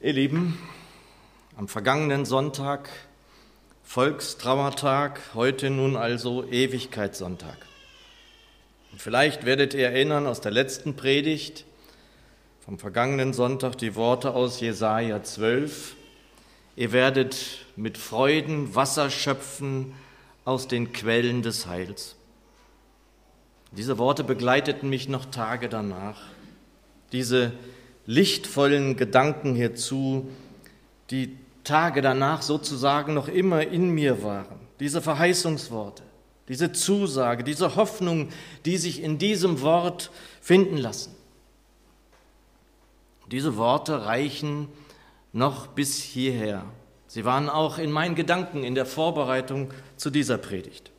Ihr Lieben, am vergangenen Sonntag, Volkstrauertag, heute nun also Ewigkeitssonntag. Und vielleicht werdet ihr erinnern aus der letzten Predigt vom vergangenen Sonntag die Worte aus Jesaja 12. Ihr werdet mit Freuden Wasser schöpfen aus den Quellen des Heils. Diese Worte begleiteten mich noch Tage danach. Diese lichtvollen Gedanken hierzu, die Tage danach sozusagen noch immer in mir waren. Diese Verheißungsworte, diese Zusage, diese Hoffnung, die sich in diesem Wort finden lassen. Diese Worte reichen noch bis hierher. Sie waren auch in meinen Gedanken in der Vorbereitung zu dieser Predigt.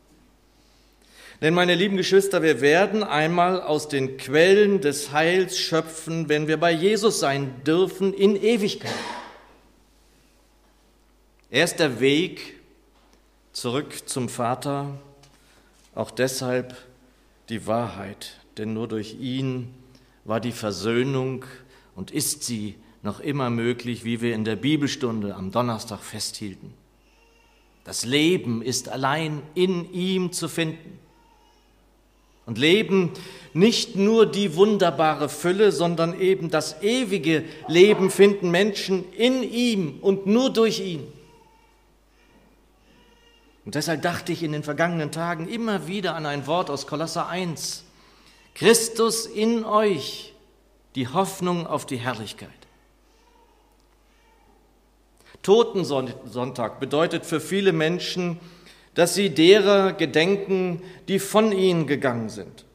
Denn meine lieben Geschwister, wir werden einmal aus den Quellen des Heils schöpfen, wenn wir bei Jesus sein dürfen in Ewigkeit. Er ist der Weg zurück zum Vater, auch deshalb die Wahrheit, denn nur durch ihn war die Versöhnung und ist sie noch immer möglich, wie wir in der Bibelstunde am Donnerstag festhielten. Das Leben ist allein in ihm zu finden und leben nicht nur die wunderbare Fülle, sondern eben das ewige Leben finden Menschen in ihm und nur durch ihn. Und deshalb dachte ich in den vergangenen Tagen immer wieder an ein Wort aus Kolosser 1. Christus in euch, die Hoffnung auf die Herrlichkeit. Totensonntag bedeutet für viele Menschen, dass sie derer gedenken, die von ihnen gegangen sind.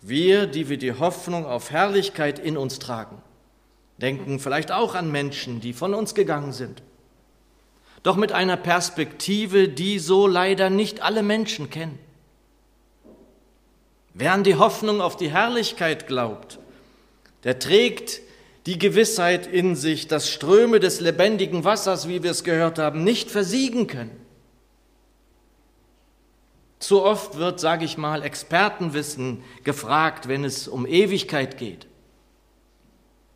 Wir, die wir die Hoffnung auf Herrlichkeit in uns tragen, denken vielleicht auch an Menschen, die von uns gegangen sind. Doch mit einer Perspektive, die so leider nicht alle Menschen kennen. Wer an die Hoffnung auf die Herrlichkeit glaubt, der trägt die Gewissheit in sich, dass Ströme des lebendigen Wassers, wie wir es gehört haben, nicht versiegen können. Zu oft wird, sage ich mal, Expertenwissen gefragt, wenn es um Ewigkeit geht.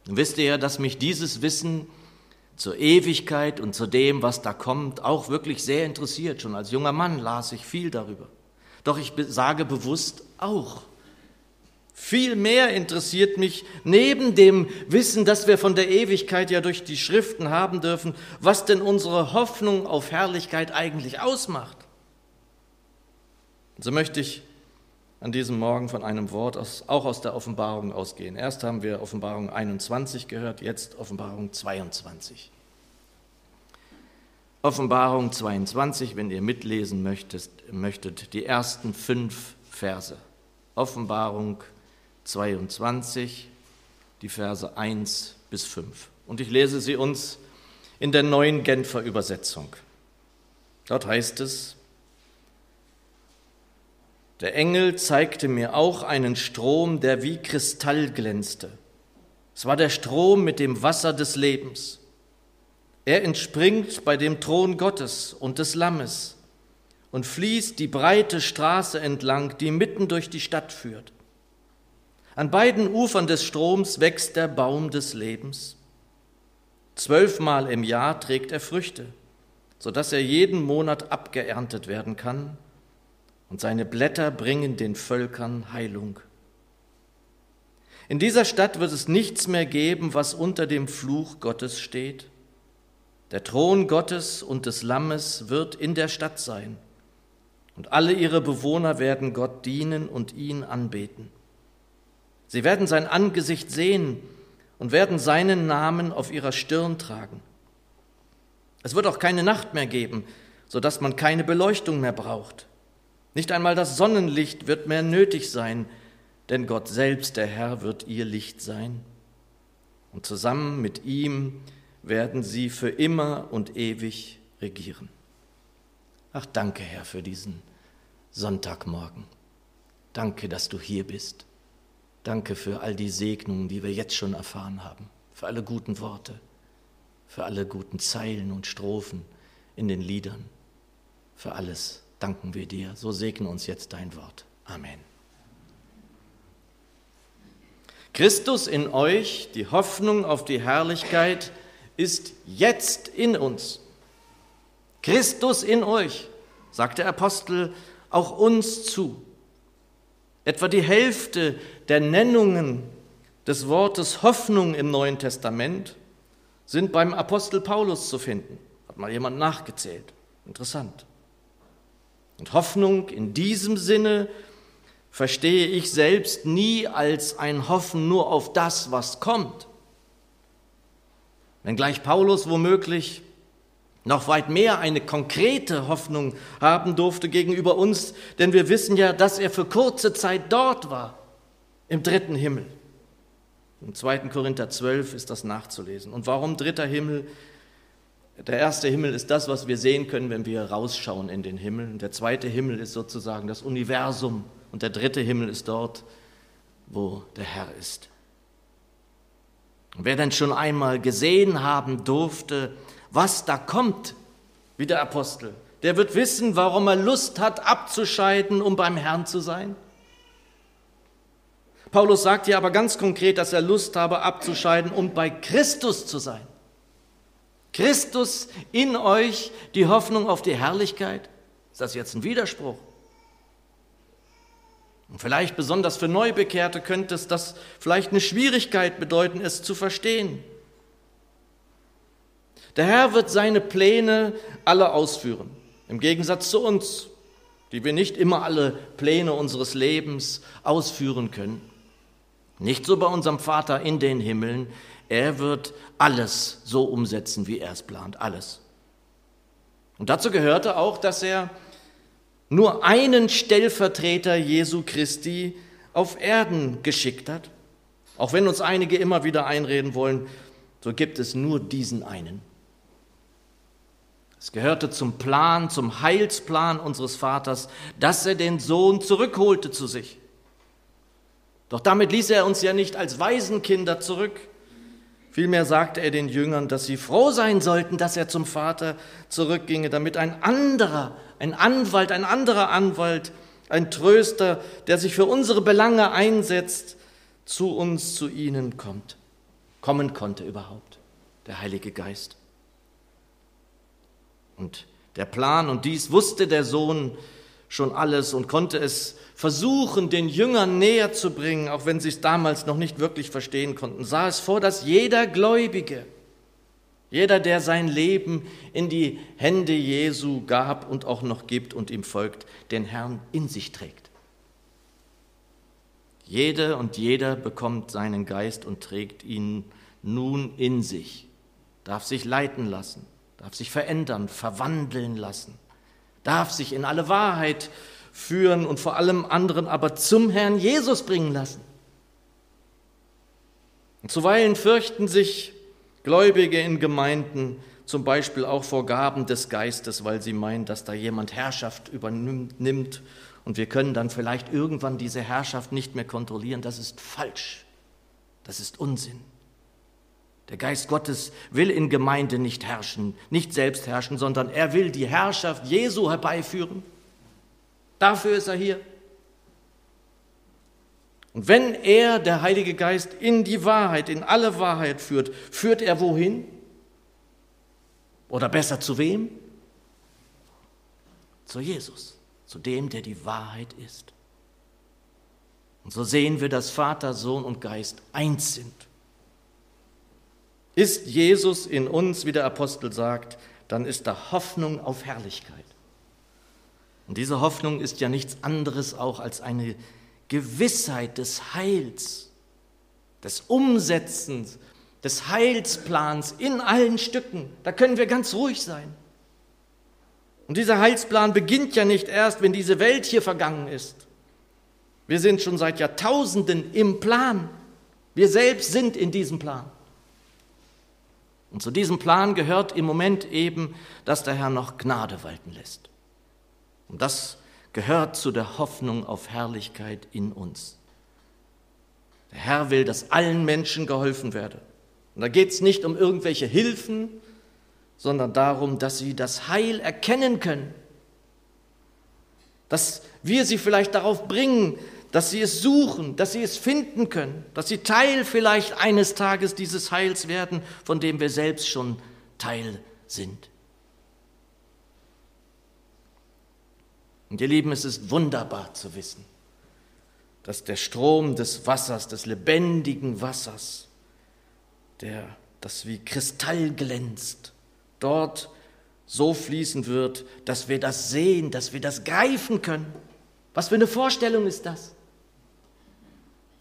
Dann wisst ihr ja, dass mich dieses Wissen zur Ewigkeit und zu dem, was da kommt, auch wirklich sehr interessiert. Schon als junger Mann las ich viel darüber. Doch ich sage bewusst auch. Viel mehr interessiert mich neben dem Wissen, das wir von der Ewigkeit ja durch die Schriften haben dürfen, was denn unsere Hoffnung auf Herrlichkeit eigentlich ausmacht. So möchte ich an diesem Morgen von einem Wort aus, auch aus der Offenbarung ausgehen. Erst haben wir Offenbarung 21 gehört, jetzt Offenbarung 22. Offenbarung 22, wenn ihr mitlesen möchtet, möchtet die ersten fünf Verse. Offenbarung 22, die Verse 1 bis 5. Und ich lese sie uns in der neuen Genfer Übersetzung. Dort heißt es, der Engel zeigte mir auch einen Strom, der wie Kristall glänzte. Es war der Strom mit dem Wasser des Lebens. Er entspringt bei dem Thron Gottes und des Lammes und fließt die breite Straße entlang, die mitten durch die Stadt führt. An beiden Ufern des Stroms wächst der Baum des Lebens. Zwölfmal im Jahr trägt er Früchte, sodass er jeden Monat abgeerntet werden kann und seine Blätter bringen den Völkern Heilung. In dieser Stadt wird es nichts mehr geben, was unter dem Fluch Gottes steht. Der Thron Gottes und des Lammes wird in der Stadt sein, und alle ihre Bewohner werden Gott dienen und ihn anbeten. Sie werden sein Angesicht sehen und werden seinen Namen auf ihrer Stirn tragen. Es wird auch keine Nacht mehr geben, sodass man keine Beleuchtung mehr braucht. Nicht einmal das Sonnenlicht wird mehr nötig sein, denn Gott selbst, der Herr, wird ihr Licht sein. Und zusammen mit ihm werden sie für immer und ewig regieren. Ach, danke, Herr, für diesen Sonntagmorgen. Danke, dass du hier bist. Danke für all die Segnungen, die wir jetzt schon erfahren haben, für alle guten Worte, für alle guten Zeilen und Strophen in den Liedern, für alles danken wir dir. So segne uns jetzt dein Wort. Amen. Christus in euch, die Hoffnung auf die Herrlichkeit, ist jetzt in uns. Christus in euch, sagt der Apostel auch uns zu. Etwa die Hälfte der Nennungen des Wortes Hoffnung im Neuen Testament sind beim Apostel Paulus zu finden. Hat mal jemand nachgezählt. Interessant. Und Hoffnung in diesem Sinne verstehe ich selbst nie als ein Hoffen nur auf das, was kommt. Wenngleich Paulus womöglich noch weit mehr eine konkrete Hoffnung haben durfte gegenüber uns, denn wir wissen ja, dass er für kurze Zeit dort war, im dritten Himmel. Im 2. Korinther 12 ist das nachzulesen. Und warum dritter Himmel? Der erste Himmel ist das, was wir sehen können, wenn wir rausschauen in den Himmel. Der zweite Himmel ist sozusagen das Universum. Und der dritte Himmel ist dort, wo der Herr ist. Wer denn schon einmal gesehen haben durfte, was da kommt, wie der Apostel, der wird wissen, warum er Lust hat, abzuscheiden, um beim Herrn zu sein. Paulus sagt hier aber ganz konkret, dass er Lust habe, abzuscheiden, um bei Christus zu sein. Christus in euch, die Hoffnung auf die Herrlichkeit. Ist das jetzt ein Widerspruch? Und vielleicht besonders für Neubekehrte könnte es das vielleicht eine Schwierigkeit bedeuten, es zu verstehen. Der Herr wird seine Pläne alle ausführen, im Gegensatz zu uns, die wir nicht immer alle Pläne unseres Lebens ausführen können. Nicht so bei unserem Vater in den Himmeln, er wird alles so umsetzen, wie er es plant, alles. Und dazu gehörte auch, dass er nur einen Stellvertreter Jesu Christi auf Erden geschickt hat. Auch wenn uns einige immer wieder einreden wollen, so gibt es nur diesen einen. Es gehörte zum Plan, zum Heilsplan unseres Vaters, dass er den Sohn zurückholte zu sich. Doch damit ließ er uns ja nicht als Waisenkinder zurück, Vielmehr sagte er den Jüngern, dass sie froh sein sollten, dass er zum Vater zurückginge, damit ein anderer, ein Anwalt, ein anderer Anwalt, ein Tröster, der sich für unsere Belange einsetzt, zu uns, zu ihnen kommt. Kommen konnte überhaupt, der Heilige Geist. Und der Plan, und dies wusste der Sohn schon alles und konnte es versuchen, den Jüngern näher zu bringen, auch wenn sie es damals noch nicht wirklich verstehen konnten, sah es vor, dass jeder Gläubige, jeder, der sein Leben in die Hände Jesu gab und auch noch gibt und ihm folgt, den Herrn in sich trägt. Jede und jeder bekommt seinen Geist und trägt ihn nun in sich, darf sich leiten lassen, darf sich verändern, verwandeln lassen, darf sich in alle Wahrheit führen und vor allem anderen aber zum Herrn Jesus bringen lassen. Und zuweilen fürchten sich Gläubige in Gemeinden zum Beispiel auch vor Gaben des Geistes, weil sie meinen, dass da jemand Herrschaft übernimmt und wir können dann vielleicht irgendwann diese Herrschaft nicht mehr kontrollieren. Das ist falsch. Das ist Unsinn. Der Geist Gottes will in Gemeinde nicht herrschen, nicht selbst herrschen, sondern er will die Herrschaft Jesu herbeiführen. Dafür ist er hier. Und wenn er, der Heilige Geist, in die Wahrheit, in alle Wahrheit führt, führt er wohin? Oder besser zu wem? Zu Jesus, zu dem, der die Wahrheit ist. Und so sehen wir, dass Vater, Sohn und Geist eins sind. Ist Jesus in uns, wie der Apostel sagt, dann ist da Hoffnung auf Herrlichkeit. Und diese Hoffnung ist ja nichts anderes auch als eine Gewissheit des Heils, des Umsetzens, des Heilsplans in allen Stücken. Da können wir ganz ruhig sein. Und dieser Heilsplan beginnt ja nicht erst, wenn diese Welt hier vergangen ist. Wir sind schon seit Jahrtausenden im Plan. Wir selbst sind in diesem Plan. Und zu diesem Plan gehört im Moment eben, dass der Herr noch Gnade walten lässt. Und das gehört zu der Hoffnung auf Herrlichkeit in uns. Der Herr will, dass allen Menschen geholfen werde. Und da geht es nicht um irgendwelche Hilfen, sondern darum, dass sie das Heil erkennen können. Dass wir sie vielleicht darauf bringen, dass sie es suchen, dass sie es finden können, dass sie Teil vielleicht eines Tages dieses Heils werden, von dem wir selbst schon Teil sind. Und ihr Lieben, es ist wunderbar zu wissen, dass der Strom des Wassers, des lebendigen Wassers, der das wie Kristall glänzt, dort so fließen wird, dass wir das sehen, dass wir das greifen können. Was für eine Vorstellung ist das?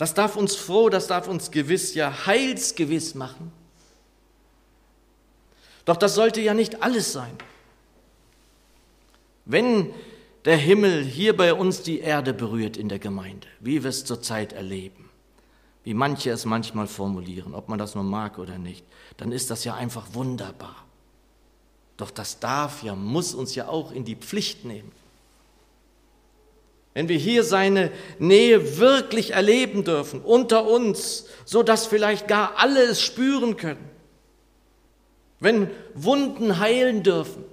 Das darf uns froh, das darf uns gewiss, ja heilsgewiss machen. Doch das sollte ja nicht alles sein. Wenn der Himmel hier bei uns die Erde berührt in der Gemeinde, wie wir es zurzeit erleben, wie manche es manchmal formulieren, ob man das nur mag oder nicht, dann ist das ja einfach wunderbar. Doch das darf ja, muss uns ja auch in die Pflicht nehmen. Wenn wir hier seine Nähe wirklich erleben dürfen, unter uns, so dass vielleicht gar alle es spüren können. Wenn Wunden heilen dürfen.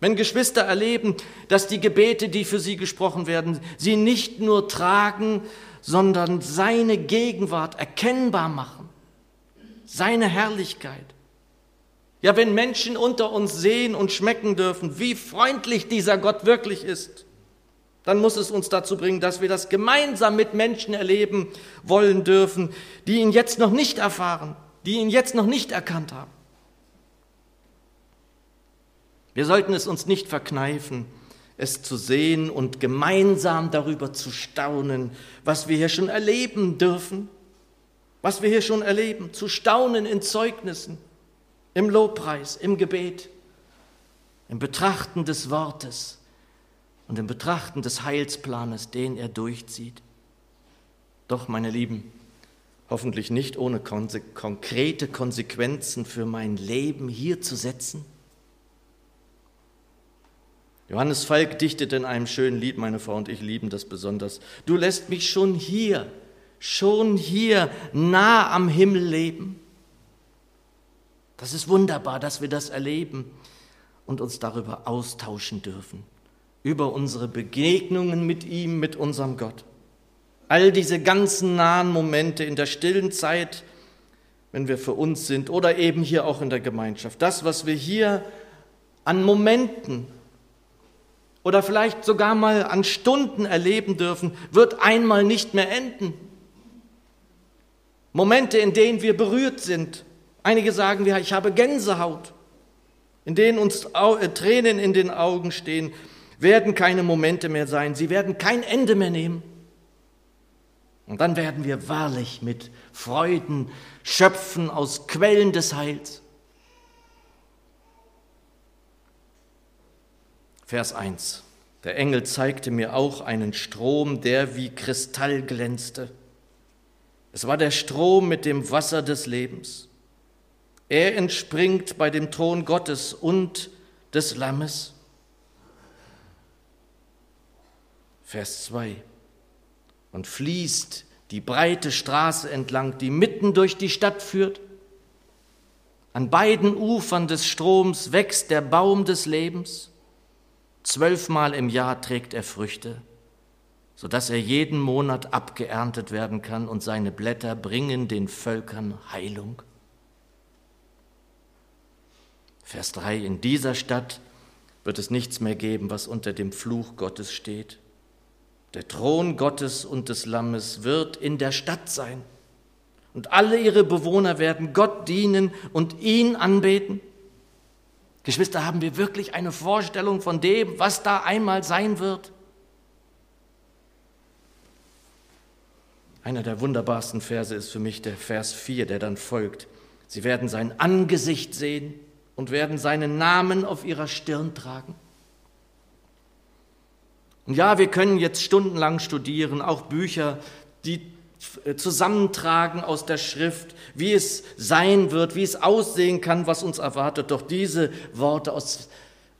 Wenn Geschwister erleben, dass die Gebete, die für sie gesprochen werden, sie nicht nur tragen, sondern seine Gegenwart erkennbar machen. Seine Herrlichkeit. Ja, wenn Menschen unter uns sehen und schmecken dürfen, wie freundlich dieser Gott wirklich ist dann muss es uns dazu bringen, dass wir das gemeinsam mit Menschen erleben wollen dürfen, die ihn jetzt noch nicht erfahren, die ihn jetzt noch nicht erkannt haben. Wir sollten es uns nicht verkneifen, es zu sehen und gemeinsam darüber zu staunen, was wir hier schon erleben dürfen, was wir hier schon erleben, zu staunen in Zeugnissen, im Lobpreis, im Gebet, im Betrachten des Wortes und im Betrachten des Heilsplanes, den er durchzieht. Doch, meine Lieben, hoffentlich nicht ohne konse konkrete Konsequenzen für mein Leben hier zu setzen. Johannes Falk dichtet in einem schönen Lied, meine Frau und ich lieben das besonders. Du lässt mich schon hier, schon hier nah am Himmel leben. Das ist wunderbar, dass wir das erleben und uns darüber austauschen dürfen über unsere Begegnungen mit ihm, mit unserem Gott. All diese ganzen nahen Momente in der stillen Zeit, wenn wir für uns sind oder eben hier auch in der Gemeinschaft. Das, was wir hier an Momenten oder vielleicht sogar mal an Stunden erleben dürfen, wird einmal nicht mehr enden. Momente, in denen wir berührt sind. Einige sagen, ich habe Gänsehaut, in denen uns äh, Tränen in den Augen stehen werden keine Momente mehr sein, sie werden kein Ende mehr nehmen. Und dann werden wir wahrlich mit Freuden schöpfen aus Quellen des Heils. Vers 1. Der Engel zeigte mir auch einen Strom, der wie Kristall glänzte. Es war der Strom mit dem Wasser des Lebens. Er entspringt bei dem Thron Gottes und des Lammes. Vers 2. Und fließt die breite Straße entlang, die mitten durch die Stadt führt. An beiden Ufern des Stroms wächst der Baum des Lebens. Zwölfmal im Jahr trägt er Früchte, sodass er jeden Monat abgeerntet werden kann und seine Blätter bringen den Völkern Heilung. Vers 3. In dieser Stadt wird es nichts mehr geben, was unter dem Fluch Gottes steht. Der Thron Gottes und des Lammes wird in der Stadt sein. Und alle ihre Bewohner werden Gott dienen und ihn anbeten. Geschwister, haben wir wirklich eine Vorstellung von dem, was da einmal sein wird? Einer der wunderbarsten Verse ist für mich der Vers 4, der dann folgt. Sie werden sein Angesicht sehen und werden seinen Namen auf ihrer Stirn tragen. Und ja, wir können jetzt stundenlang studieren, auch Bücher, die äh, zusammentragen aus der Schrift, wie es sein wird, wie es aussehen kann, was uns erwartet. Doch diese Worte aus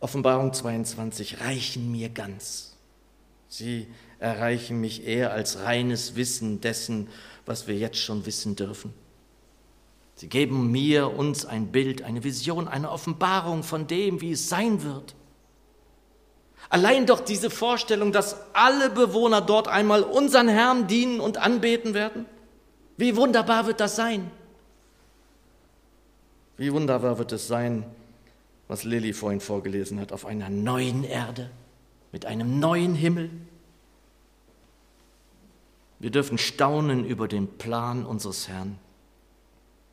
Offenbarung 22 reichen mir ganz. Sie erreichen mich eher als reines Wissen dessen, was wir jetzt schon wissen dürfen. Sie geben mir, uns ein Bild, eine Vision, eine Offenbarung von dem, wie es sein wird. Allein doch diese Vorstellung, dass alle Bewohner dort einmal unseren Herrn dienen und anbeten werden. Wie wunderbar wird das sein? Wie wunderbar wird es sein, was Lilly vorhin vorgelesen hat, auf einer neuen Erde, mit einem neuen Himmel. Wir dürfen staunen über den Plan unseres Herrn.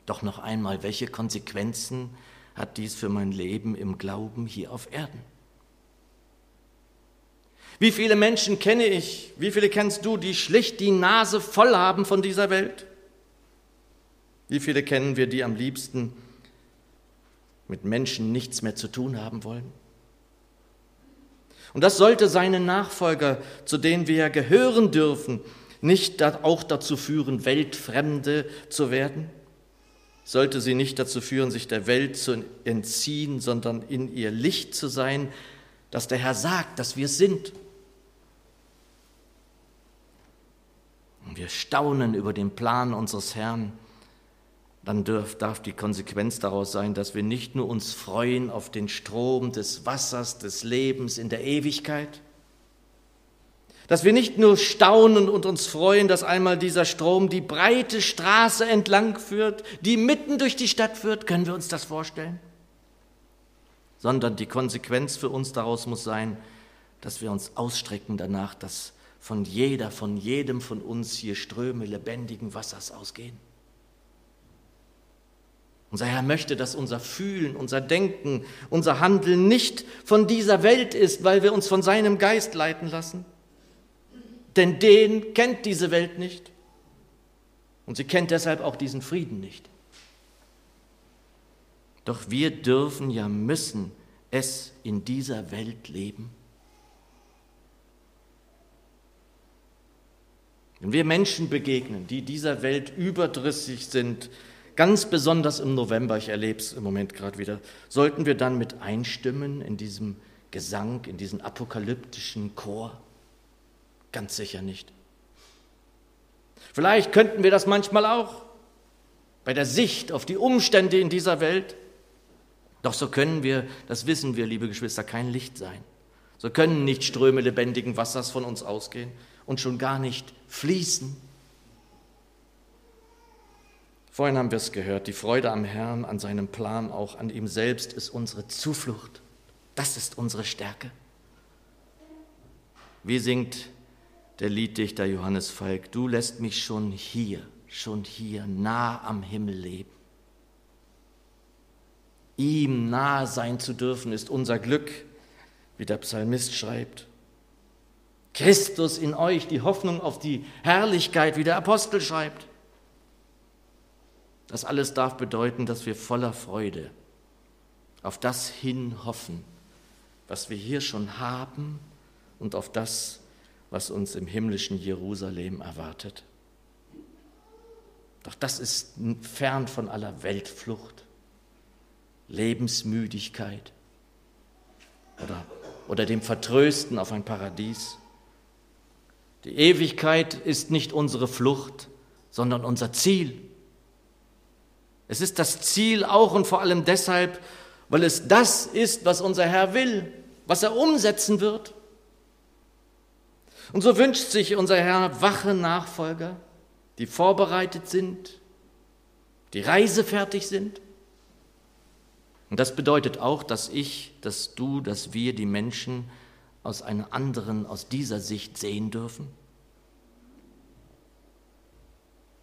Doch noch einmal, welche Konsequenzen hat dies für mein Leben im Glauben hier auf Erden? Wie viele Menschen kenne ich, wie viele kennst du, die schlicht die Nase voll haben von dieser Welt? Wie viele kennen wir, die am liebsten mit Menschen nichts mehr zu tun haben wollen? Und das sollte seine Nachfolger, zu denen wir ja gehören dürfen, nicht auch dazu führen, Weltfremde zu werden? Sollte sie nicht dazu führen, sich der Welt zu entziehen, sondern in ihr Licht zu sein, das der Herr sagt, dass wir sind? Und wir staunen über den Plan unseres Herrn, dann darf, darf die Konsequenz daraus sein, dass wir nicht nur uns freuen auf den Strom des Wassers, des Lebens in der Ewigkeit, dass wir nicht nur staunen und uns freuen, dass einmal dieser Strom die breite Straße entlang führt, die mitten durch die Stadt führt, können wir uns das vorstellen? Sondern die Konsequenz für uns daraus muss sein, dass wir uns ausstrecken danach, dass von jeder, von jedem von uns hier Ströme lebendigen Wassers ausgehen. Unser Herr möchte, dass unser Fühlen, unser Denken, unser Handeln nicht von dieser Welt ist, weil wir uns von seinem Geist leiten lassen. Denn den kennt diese Welt nicht. Und sie kennt deshalb auch diesen Frieden nicht. Doch wir dürfen ja müssen es in dieser Welt leben. Wenn wir Menschen begegnen, die dieser Welt überdrüssig sind, ganz besonders im November, ich erlebe es im Moment gerade wieder, sollten wir dann mit einstimmen in diesem Gesang, in diesen apokalyptischen Chor? Ganz sicher nicht. Vielleicht könnten wir das manchmal auch bei der Sicht auf die Umstände in dieser Welt. Doch so können wir, das wissen wir, liebe Geschwister, kein Licht sein. So können nicht Ströme lebendigen Wassers von uns ausgehen und schon gar nicht fließen. Vorhin haben wir es gehört, die Freude am Herrn, an seinem Plan, auch an ihm selbst ist unsere Zuflucht. Das ist unsere Stärke. Wie singt der Lieddichter Johannes Falk, du lässt mich schon hier, schon hier nah am Himmel leben. Ihm nahe sein zu dürfen, ist unser Glück, wie der Psalmist schreibt. Christus in euch, die Hoffnung auf die Herrlichkeit, wie der Apostel schreibt. Das alles darf bedeuten, dass wir voller Freude auf das hin hoffen, was wir hier schon haben und auf das, was uns im himmlischen Jerusalem erwartet. Doch das ist fern von aller Weltflucht, Lebensmüdigkeit oder, oder dem Vertrösten auf ein Paradies. Die Ewigkeit ist nicht unsere Flucht, sondern unser Ziel. Es ist das Ziel auch und vor allem deshalb, weil es das ist, was unser Herr will, was er umsetzen wird. Und so wünscht sich unser Herr wache Nachfolger, die vorbereitet sind, die reisefertig sind. Und das bedeutet auch, dass ich, dass du, dass wir die Menschen aus einer anderen, aus dieser Sicht sehen dürfen?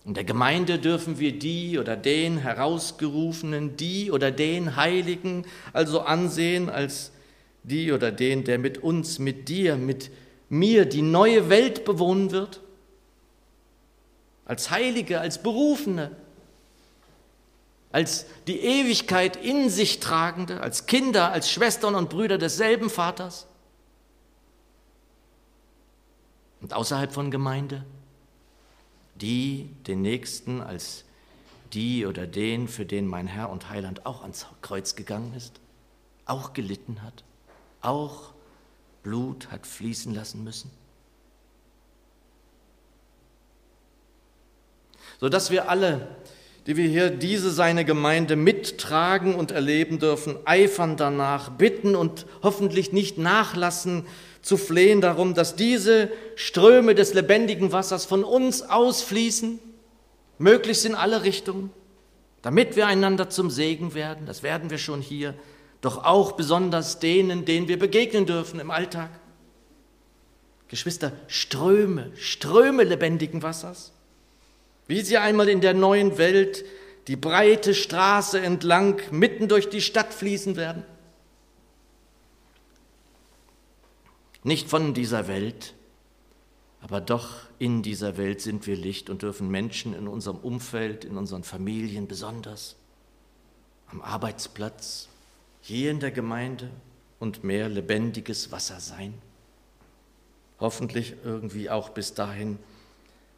In der Gemeinde dürfen wir die oder den Herausgerufenen, die oder den Heiligen also ansehen als die oder den, der mit uns, mit dir, mit mir die neue Welt bewohnen wird? Als Heilige, als Berufene, als die Ewigkeit in sich tragende, als Kinder, als Schwestern und Brüder desselben Vaters? Und außerhalb von Gemeinde? Die den Nächsten als die oder den, für den mein Herr und Heiland auch ans Kreuz gegangen ist, auch gelitten hat, auch Blut hat fließen lassen müssen? Sodass wir alle die wir hier diese seine Gemeinde mittragen und erleben dürfen, eifern danach, bitten und hoffentlich nicht nachlassen zu flehen darum, dass diese Ströme des lebendigen Wassers von uns ausfließen, möglichst in alle Richtungen, damit wir einander zum Segen werden, das werden wir schon hier, doch auch besonders denen, denen wir begegnen dürfen im Alltag. Geschwister, Ströme, Ströme lebendigen Wassers, wie sie einmal in der neuen Welt die breite Straße entlang mitten durch die Stadt fließen werden. Nicht von dieser Welt, aber doch in dieser Welt sind wir Licht und dürfen Menschen in unserem Umfeld, in unseren Familien besonders, am Arbeitsplatz, hier in der Gemeinde und mehr lebendiges Wasser sein. Hoffentlich irgendwie auch bis dahin,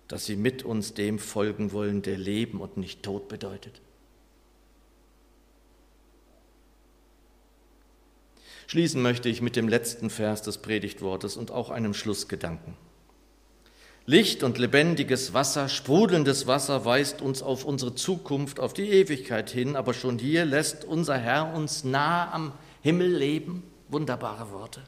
dass sie mit uns dem folgen wollen, der Leben und nicht Tod bedeutet. Schließen möchte ich mit dem letzten Vers des Predigtwortes und auch einem Schlussgedanken. Licht und lebendiges Wasser, sprudelndes Wasser weist uns auf unsere Zukunft, auf die Ewigkeit hin, aber schon hier lässt unser Herr uns nah am Himmel leben. Wunderbare Worte.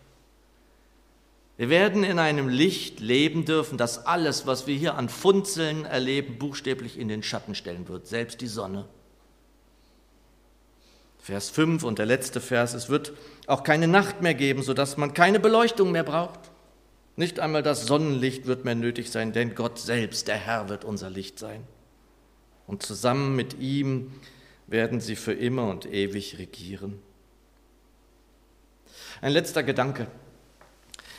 Wir werden in einem Licht leben dürfen, das alles, was wir hier an Funzeln erleben, buchstäblich in den Schatten stellen wird, selbst die Sonne. Vers 5 und der letzte Vers, es wird auch keine Nacht mehr geben, sodass man keine Beleuchtung mehr braucht. Nicht einmal das Sonnenlicht wird mehr nötig sein, denn Gott selbst, der Herr, wird unser Licht sein. Und zusammen mit ihm werden sie für immer und ewig regieren. Ein letzter Gedanke.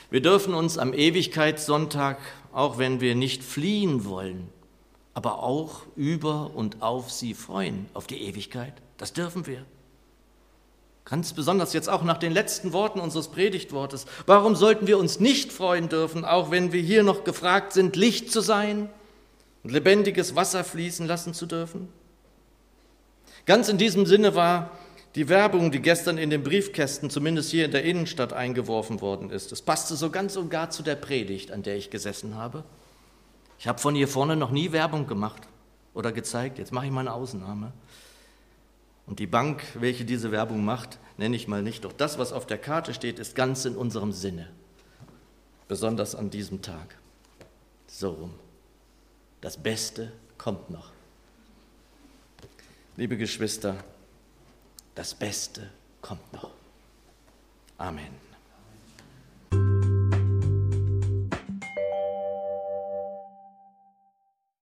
Wir dürfen uns am Ewigkeitssonntag, auch wenn wir nicht fliehen wollen, aber auch über und auf sie freuen, auf die Ewigkeit. Das dürfen wir. Ganz besonders jetzt auch nach den letzten Worten unseres Predigtwortes. Warum sollten wir uns nicht freuen dürfen, auch wenn wir hier noch gefragt sind, Licht zu sein und lebendiges Wasser fließen lassen zu dürfen? Ganz in diesem Sinne war die Werbung, die gestern in den Briefkästen, zumindest hier in der Innenstadt, eingeworfen worden ist. Es passte so ganz und gar zu der Predigt, an der ich gesessen habe. Ich habe von hier vorne noch nie Werbung gemacht oder gezeigt. Jetzt mache ich mal eine Ausnahme. Und die Bank, welche diese Werbung macht, nenne ich mal nicht. Doch das, was auf der Karte steht, ist ganz in unserem Sinne. Besonders an diesem Tag. So rum. Das Beste kommt noch. Liebe Geschwister, das Beste kommt noch. Amen.